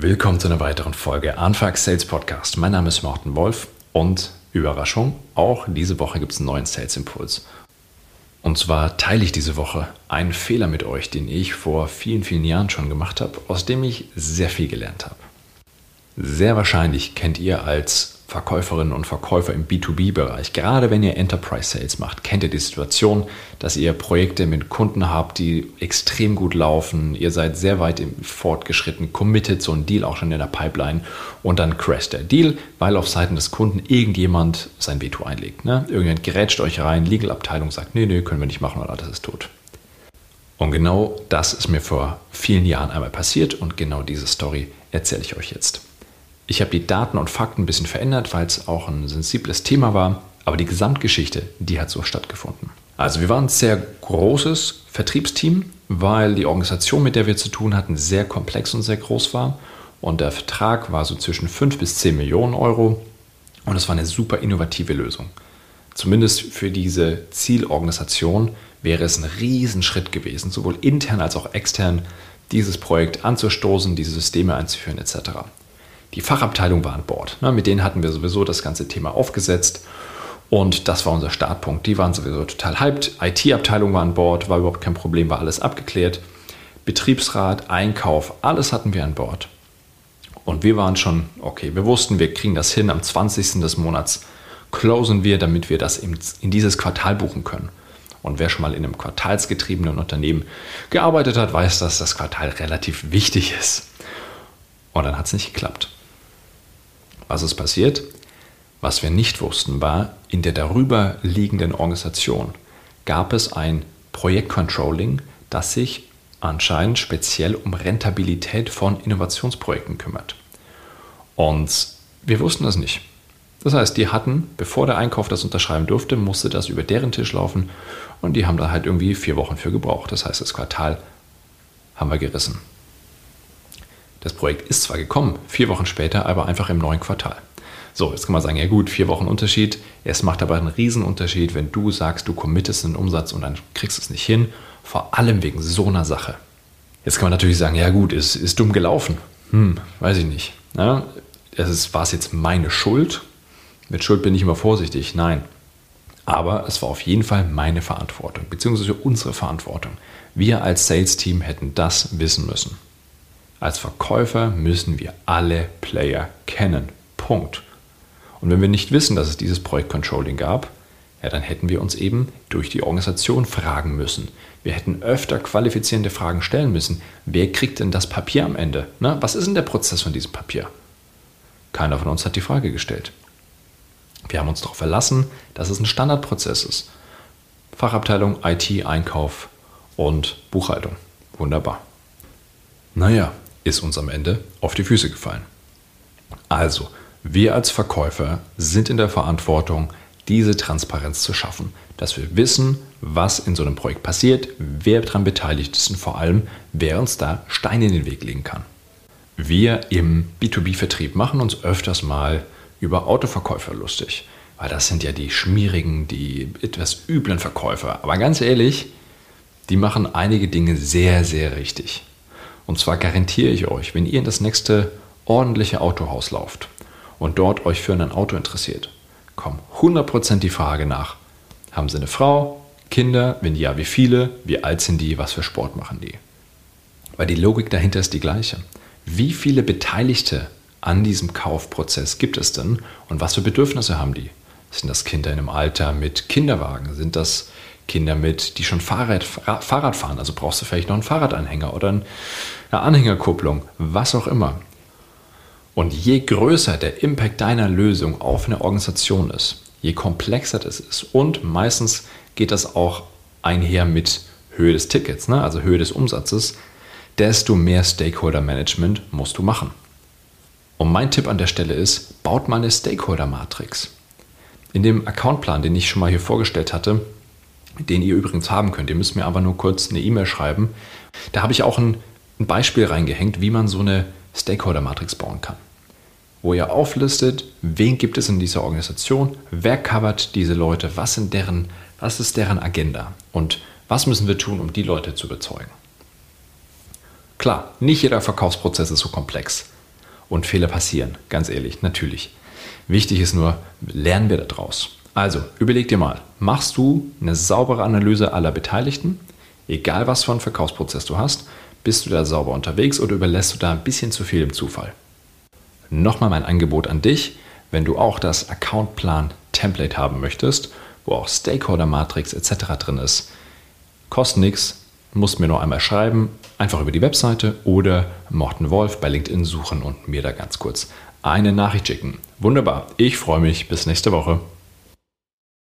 Willkommen zu einer weiteren Folge Anfax Sales Podcast. Mein Name ist Morten Wolf und Überraschung, auch diese Woche gibt es einen neuen Sales Impuls. Und zwar teile ich diese Woche einen Fehler mit euch, den ich vor vielen, vielen Jahren schon gemacht habe, aus dem ich sehr viel gelernt habe. Sehr wahrscheinlich kennt ihr als Verkäuferinnen und Verkäufer im B2B-Bereich, gerade wenn ihr Enterprise Sales macht, kennt ihr die Situation, dass ihr Projekte mit Kunden habt, die extrem gut laufen, ihr seid sehr weit fortgeschritten, committed, so ein Deal auch schon in der Pipeline und dann crasht der Deal, weil auf Seiten des Kunden irgendjemand sein Veto einlegt. Ne? Irgendjemand gerätscht euch rein, Legal-Abteilung sagt, nee, nee, können wir nicht machen oder das ist tot. Und genau das ist mir vor vielen Jahren einmal passiert und genau diese Story erzähle ich euch jetzt. Ich habe die Daten und Fakten ein bisschen verändert, weil es auch ein sensibles Thema war, aber die Gesamtgeschichte, die hat so stattgefunden. Also wir waren ein sehr großes Vertriebsteam, weil die Organisation, mit der wir zu tun hatten, sehr komplex und sehr groß war. Und der Vertrag war so zwischen 5 bis 10 Millionen Euro. Und es war eine super innovative Lösung. Zumindest für diese Zielorganisation wäre es ein Riesenschritt gewesen, sowohl intern als auch extern, dieses Projekt anzustoßen, diese Systeme einzuführen etc. Die Fachabteilung war an Bord. Ne? Mit denen hatten wir sowieso das ganze Thema aufgesetzt. Und das war unser Startpunkt. Die waren sowieso total hyped. IT-Abteilung war an Bord, war überhaupt kein Problem, war alles abgeklärt. Betriebsrat, Einkauf, alles hatten wir an Bord. Und wir waren schon, okay, wir wussten, wir kriegen das hin. Am 20. des Monats closen wir, damit wir das in dieses Quartal buchen können. Und wer schon mal in einem quartalsgetriebenen Unternehmen gearbeitet hat, weiß, dass das Quartal relativ wichtig ist. Und dann hat es nicht geklappt. Was ist passiert? Was wir nicht wussten, war, in der darüber liegenden Organisation gab es ein Projektcontrolling, das sich anscheinend speziell um Rentabilität von Innovationsprojekten kümmert. Und wir wussten das nicht. Das heißt, die hatten, bevor der Einkauf das unterschreiben durfte, musste das über deren Tisch laufen und die haben da halt irgendwie vier Wochen für gebraucht. Das heißt, das Quartal haben wir gerissen. Das Projekt ist zwar gekommen, vier Wochen später, aber einfach im neuen Quartal. So, jetzt kann man sagen, ja gut, vier Wochen Unterschied. Es macht aber einen Riesenunterschied, wenn du sagst, du committest einen Umsatz und dann kriegst du es nicht hin. Vor allem wegen so einer Sache. Jetzt kann man natürlich sagen, ja gut, ist, ist dumm gelaufen. Hm, weiß ich nicht. Ja, war es jetzt meine Schuld? Mit Schuld bin ich immer vorsichtig. Nein. Aber es war auf jeden Fall meine Verantwortung, beziehungsweise unsere Verantwortung. Wir als Sales-Team hätten das wissen müssen. Als Verkäufer müssen wir alle Player kennen. Punkt. Und wenn wir nicht wissen, dass es dieses Projektcontrolling gab, ja, dann hätten wir uns eben durch die Organisation fragen müssen. Wir hätten öfter qualifizierende Fragen stellen müssen. Wer kriegt denn das Papier am Ende? Na, was ist denn der Prozess von diesem Papier? Keiner von uns hat die Frage gestellt. Wir haben uns darauf verlassen, dass es ein Standardprozess ist. Fachabteilung, IT, Einkauf und Buchhaltung. Wunderbar. Naja, ist uns am Ende auf die Füße gefallen. Also, wir als Verkäufer sind in der Verantwortung, diese Transparenz zu schaffen, dass wir wissen, was in so einem Projekt passiert, wer daran beteiligt ist und vor allem, wer uns da Steine in den Weg legen kann. Wir im B2B-Vertrieb machen uns öfters mal über Autoverkäufer lustig, weil das sind ja die schmierigen, die etwas üblen Verkäufer. Aber ganz ehrlich, die machen einige Dinge sehr, sehr richtig. Und zwar garantiere ich euch, wenn ihr in das nächste ordentliche Autohaus lauft und dort euch für ein Auto interessiert, kommt 100% die Frage nach, haben sie eine Frau, Kinder, wenn ja, wie viele, wie alt sind die, was für Sport machen die? Weil die Logik dahinter ist die gleiche. Wie viele Beteiligte an diesem Kaufprozess gibt es denn und was für Bedürfnisse haben die? Sind das Kinder in einem Alter mit Kinderwagen? Sind das Kinder mit, die schon Fahrrad, Fahrrad fahren? Also brauchst du vielleicht noch einen Fahrradanhänger oder ein eine Anhängerkupplung, was auch immer. Und je größer der Impact deiner Lösung auf eine Organisation ist, je komplexer das ist und meistens geht das auch einher mit Höhe des Tickets, ne? also Höhe des Umsatzes, desto mehr Stakeholder Management musst du machen. Und mein Tipp an der Stelle ist, baut mal eine Stakeholder-Matrix. In dem Accountplan, den ich schon mal hier vorgestellt hatte, den ihr übrigens haben könnt, ihr müsst mir aber nur kurz eine E-Mail schreiben, da habe ich auch ein ein Beispiel reingehängt, wie man so eine Stakeholder-Matrix bauen kann. Wo ihr auflistet, wen gibt es in dieser Organisation, wer covert diese Leute, was, sind deren, was ist deren Agenda und was müssen wir tun, um die Leute zu überzeugen. Klar, nicht jeder Verkaufsprozess ist so komplex. Und Fehler passieren, ganz ehrlich, natürlich. Wichtig ist nur, lernen wir daraus. Also, überleg dir mal, machst du eine saubere Analyse aller Beteiligten? Egal was für einen Verkaufsprozess du hast, bist du da sauber unterwegs oder überlässt du da ein bisschen zu viel im Zufall? Nochmal mein Angebot an dich, wenn du auch das Accountplan-Template haben möchtest, wo auch Stakeholder-Matrix etc. drin ist. Kostet nichts, musst mir nur einmal schreiben, einfach über die Webseite oder Morten Wolf bei LinkedIn suchen und mir da ganz kurz eine Nachricht schicken. Wunderbar, ich freue mich, bis nächste Woche.